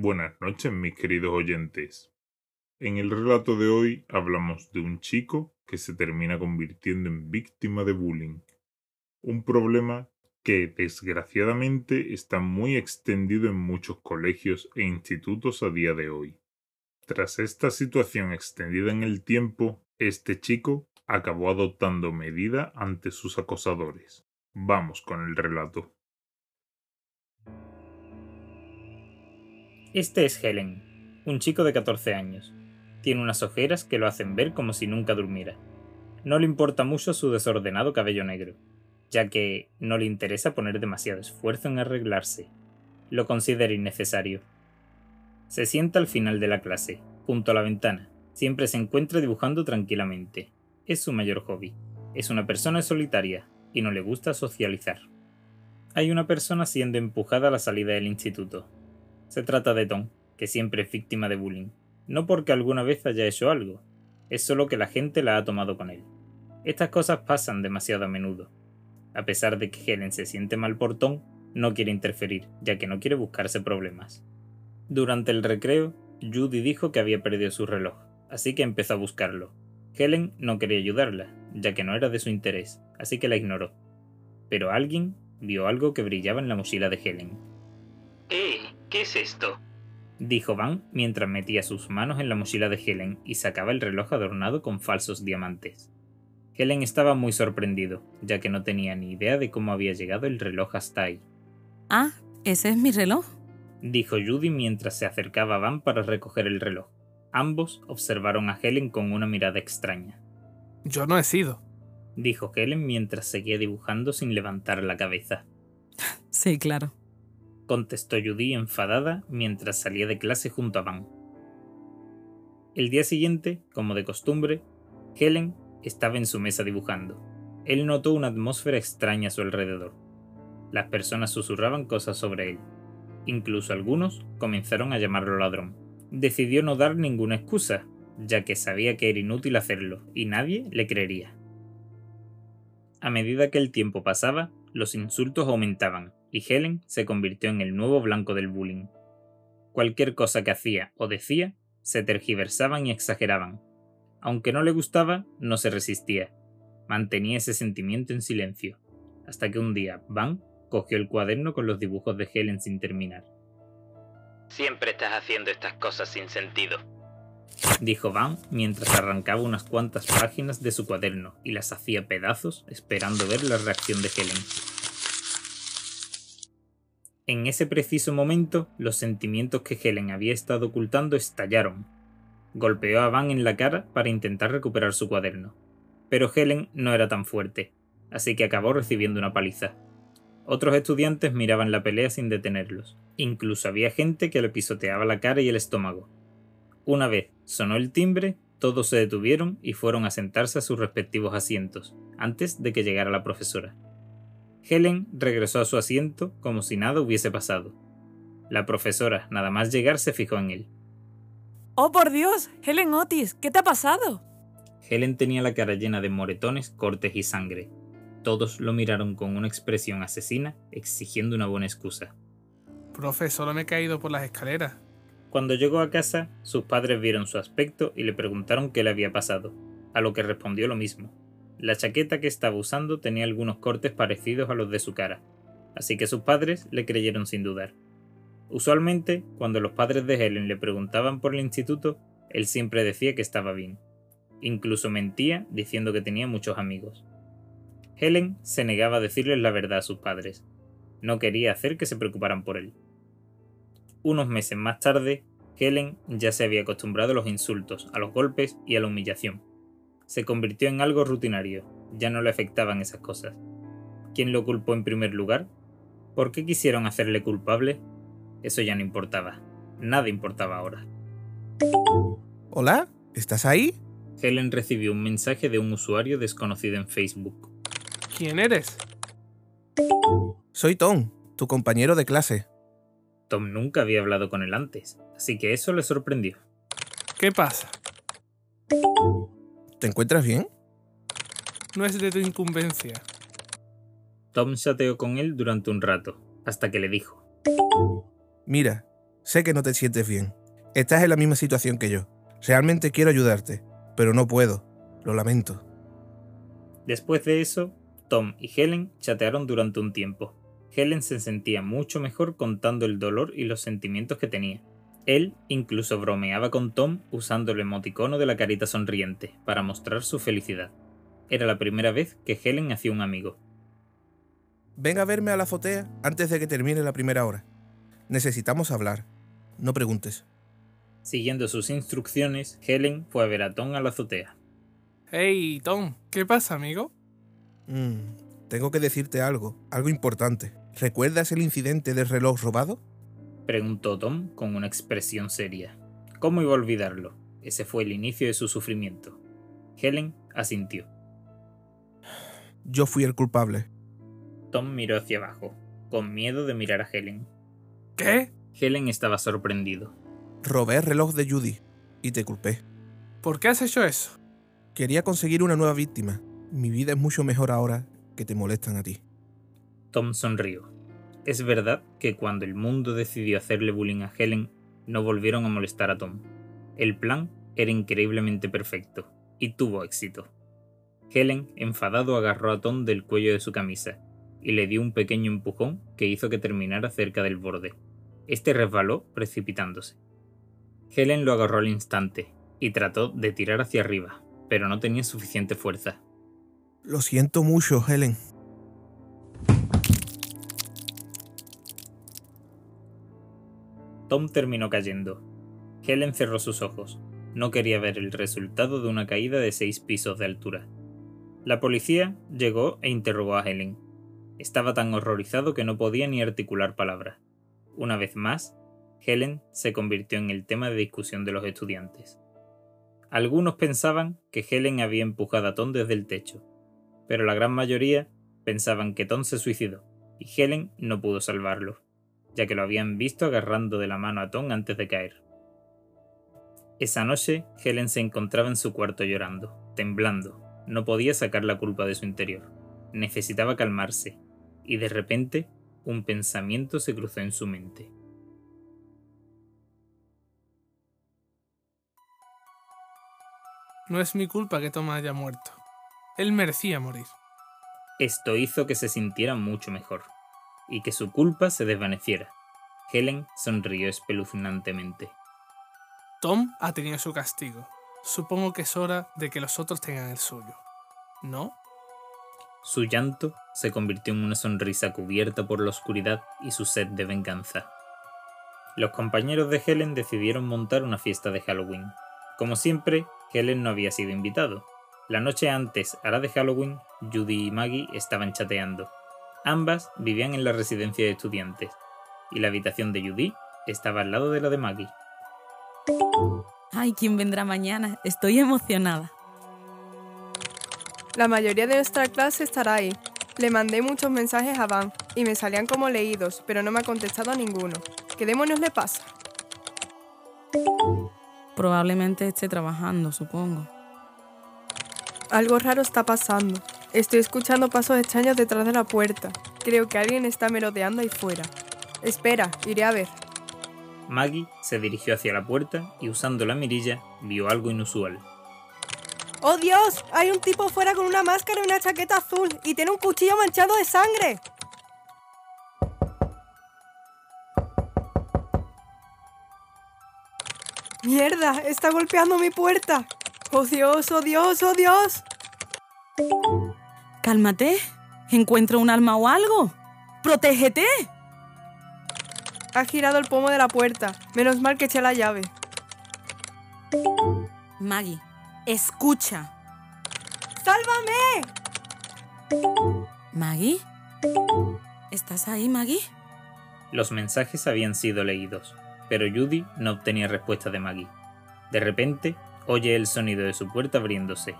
Buenas noches, mis queridos oyentes. En el relato de hoy hablamos de un chico que se termina convirtiendo en víctima de bullying. Un problema que desgraciadamente está muy extendido en muchos colegios e institutos a día de hoy. Tras esta situación extendida en el tiempo, este chico acabó adoptando medida ante sus acosadores. Vamos con el relato. Este es Helen, un chico de 14 años. Tiene unas ojeras que lo hacen ver como si nunca durmiera. No le importa mucho su desordenado cabello negro, ya que no le interesa poner demasiado esfuerzo en arreglarse. Lo considera innecesario. Se sienta al final de la clase, junto a la ventana. Siempre se encuentra dibujando tranquilamente. Es su mayor hobby. Es una persona solitaria y no le gusta socializar. Hay una persona siendo empujada a la salida del instituto. Se trata de Tom, que siempre es víctima de bullying. No porque alguna vez haya hecho algo, es solo que la gente la ha tomado con él. Estas cosas pasan demasiado a menudo. A pesar de que Helen se siente mal por Tom, no quiere interferir, ya que no quiere buscarse problemas. Durante el recreo, Judy dijo que había perdido su reloj, así que empezó a buscarlo. Helen no quería ayudarla, ya que no era de su interés, así que la ignoró. Pero alguien vio algo que brillaba en la mochila de Helen. ¿Qué es esto? dijo Van mientras metía sus manos en la mochila de Helen y sacaba el reloj adornado con falsos diamantes. Helen estaba muy sorprendido, ya que no tenía ni idea de cómo había llegado el reloj hasta ahí. Ah, ese es mi reloj, dijo Judy mientras se acercaba a Van para recoger el reloj. Ambos observaron a Helen con una mirada extraña. Yo no he sido, dijo Helen mientras seguía dibujando sin levantar la cabeza. Sí, claro, contestó Judy enfadada mientras salía de clase junto a Van. El día siguiente, como de costumbre, Helen estaba en su mesa dibujando. Él notó una atmósfera extraña a su alrededor. Las personas susurraban cosas sobre él. Incluso algunos comenzaron a llamarlo ladrón. Decidió no dar ninguna excusa, ya que sabía que era inútil hacerlo y nadie le creería. A medida que el tiempo pasaba, los insultos aumentaban y Helen se convirtió en el nuevo blanco del bullying. Cualquier cosa que hacía o decía se tergiversaban y exageraban. Aunque no le gustaba, no se resistía. Mantenía ese sentimiento en silencio, hasta que un día Van cogió el cuaderno con los dibujos de Helen sin terminar. Siempre estás haciendo estas cosas sin sentido, dijo Van mientras arrancaba unas cuantas páginas de su cuaderno y las hacía pedazos esperando ver la reacción de Helen. En ese preciso momento, los sentimientos que Helen había estado ocultando estallaron. Golpeó a Van en la cara para intentar recuperar su cuaderno. Pero Helen no era tan fuerte, así que acabó recibiendo una paliza. Otros estudiantes miraban la pelea sin detenerlos. Incluso había gente que le pisoteaba la cara y el estómago. Una vez sonó el timbre, todos se detuvieron y fueron a sentarse a sus respectivos asientos, antes de que llegara la profesora. Helen regresó a su asiento como si nada hubiese pasado. La profesora, nada más llegar, se fijó en él. ¡Oh, por Dios! Helen Otis, ¿qué te ha pasado? Helen tenía la cara llena de moretones, cortes y sangre. Todos lo miraron con una expresión asesina, exigiendo una buena excusa. Profe, solo me he caído por las escaleras. Cuando llegó a casa, sus padres vieron su aspecto y le preguntaron qué le había pasado, a lo que respondió lo mismo. La chaqueta que estaba usando tenía algunos cortes parecidos a los de su cara, así que sus padres le creyeron sin dudar. Usualmente, cuando los padres de Helen le preguntaban por el instituto, él siempre decía que estaba bien. Incluso mentía diciendo que tenía muchos amigos. Helen se negaba a decirles la verdad a sus padres. No quería hacer que se preocuparan por él. Unos meses más tarde, Helen ya se había acostumbrado a los insultos, a los golpes y a la humillación se convirtió en algo rutinario, ya no le afectaban esas cosas. ¿Quién lo culpó en primer lugar? ¿Por qué quisieron hacerle culpable? Eso ya no importaba. Nada importaba ahora. Hola, ¿estás ahí? Helen recibió un mensaje de un usuario desconocido en Facebook. ¿Quién eres? Soy Tom, tu compañero de clase. Tom nunca había hablado con él antes, así que eso le sorprendió. ¿Qué pasa? ¿Te encuentras bien? No es de tu incumbencia. Tom chateó con él durante un rato, hasta que le dijo. Mira, Sé que no te sientes bien. Estás en la misma situación que yo. Realmente quiero ayudarte, pero no puedo. Lo lamento. Después de eso, Tom y Helen chatearon durante un tiempo. Helen se sentía mucho mejor contando el dolor y los sentimientos que tenía. Él incluso bromeaba con Tom usando el emoticono de la carita sonriente para mostrar su felicidad. Era la primera vez que Helen hacía un amigo. Ven a verme a la azotea antes de que termine la primera hora. Necesitamos hablar. No preguntes. Siguiendo sus instrucciones, Helen fue a ver a Tom a la azotea. Hey, Tom, ¿qué pasa, amigo? Mm, tengo que decirte algo, algo importante. ¿Recuerdas el incidente del reloj robado? Preguntó Tom con una expresión seria. ¿Cómo iba a olvidarlo? Ese fue el inicio de su sufrimiento. Helen asintió. Yo fui el culpable. Tom miró hacia abajo, con miedo de mirar a Helen. ¿Qué? Helen estaba sorprendido. Robé el reloj de Judy y te culpé. ¿Por qué has hecho eso? Quería conseguir una nueva víctima. Mi vida es mucho mejor ahora que te molestan a ti. Tom sonrió. Es verdad que cuando el mundo decidió hacerle bullying a Helen, no volvieron a molestar a Tom. El plan era increíblemente perfecto, y tuvo éxito. Helen, enfadado, agarró a Tom del cuello de su camisa y le dio un pequeño empujón que hizo que terminara cerca del borde. Este resbaló, precipitándose. Helen lo agarró al instante y trató de tirar hacia arriba, pero no tenía suficiente fuerza. Lo siento mucho, Helen. Tom terminó cayendo. Helen cerró sus ojos. No quería ver el resultado de una caída de seis pisos de altura. La policía llegó e interrogó a Helen. Estaba tan horrorizado que no podía ni articular palabra. Una vez más, Helen se convirtió en el tema de discusión de los estudiantes. Algunos pensaban que Helen había empujado a Tom desde el techo, pero la gran mayoría pensaban que Tom se suicidó y Helen no pudo salvarlo, ya que lo habían visto agarrando de la mano a Tom antes de caer. Esa noche, Helen se encontraba en su cuarto llorando, temblando, no podía sacar la culpa de su interior, necesitaba calmarse, y de repente un pensamiento se cruzó en su mente. No es mi culpa que Tom haya muerto. Él merecía morir. Esto hizo que se sintiera mucho mejor, y que su culpa se desvaneciera. Helen sonrió espeluznantemente. Tom ha tenido su castigo. Supongo que es hora de que los otros tengan el suyo. ¿No? Su llanto se convirtió en una sonrisa cubierta por la oscuridad y su sed de venganza. Los compañeros de Helen decidieron montar una fiesta de Halloween. Como siempre, Helen no había sido invitado. La noche antes a la de Halloween, Judy y Maggie estaban chateando. Ambas vivían en la residencia de estudiantes, y la habitación de Judy estaba al lado de la de Maggie. Ay, ¿quién vendrá mañana? Estoy emocionada. La mayoría de nuestra clase estará ahí. Le mandé muchos mensajes a Van y me salían como leídos, pero no me ha contestado a ninguno. ¿Qué demonios le pasa? Probablemente esté trabajando, supongo. Algo raro está pasando. Estoy escuchando pasos extraños detrás de la puerta. Creo que alguien está merodeando ahí fuera. Espera, iré a ver. Maggie se dirigió hacia la puerta y usando la mirilla vio algo inusual. ¡Oh Dios! Hay un tipo fuera con una máscara y una chaqueta azul y tiene un cuchillo manchado de sangre. ¡Mierda! ¡Está golpeando mi puerta! ¡Oh Dios! ¡Oh Dios! ¡Oh Dios! Cálmate. ¿Encuentro un arma o algo? ¡Protégete! Ha girado el pomo de la puerta. Menos mal que eché la llave. Maggie, escucha. ¡Sálvame! ¿Maggie? ¿Estás ahí, Maggie? Los mensajes habían sido leídos, pero Judy no obtenía respuesta de Maggie. De repente, oye el sonido de su puerta abriéndose.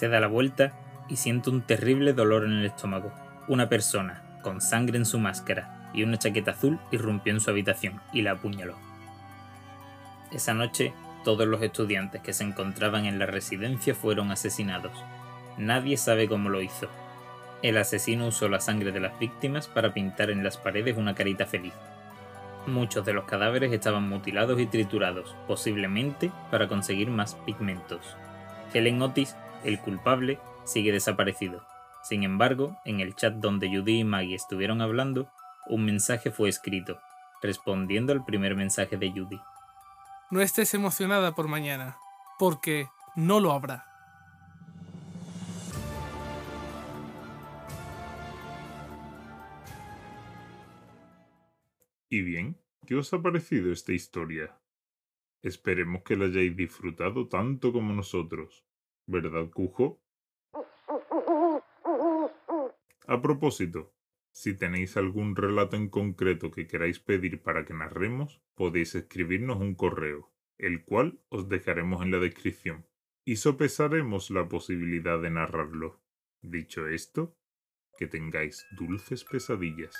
Se da la vuelta y siente un terrible dolor en el estómago. Una persona, con sangre en su máscara y una chaqueta azul, irrumpió en su habitación y la apuñaló. Esa noche, todos los estudiantes que se encontraban en la residencia fueron asesinados. Nadie sabe cómo lo hizo. El asesino usó la sangre de las víctimas para pintar en las paredes una carita feliz. Muchos de los cadáveres estaban mutilados y triturados, posiblemente para conseguir más pigmentos. Helen Otis, el culpable, sigue desaparecido. Sin embargo, en el chat donde Judy y Maggie estuvieron hablando, un mensaje fue escrito, respondiendo al primer mensaje de Judy. No estés emocionada por mañana, porque no lo habrá. Y bien, ¿qué os ha parecido esta historia? Esperemos que la hayáis disfrutado tanto como nosotros. ¿Verdad, Cujo? A propósito, si tenéis algún relato en concreto que queráis pedir para que narremos, podéis escribirnos un correo, el cual os dejaremos en la descripción, y sopesaremos la posibilidad de narrarlo. Dicho esto, que tengáis dulces pesadillas.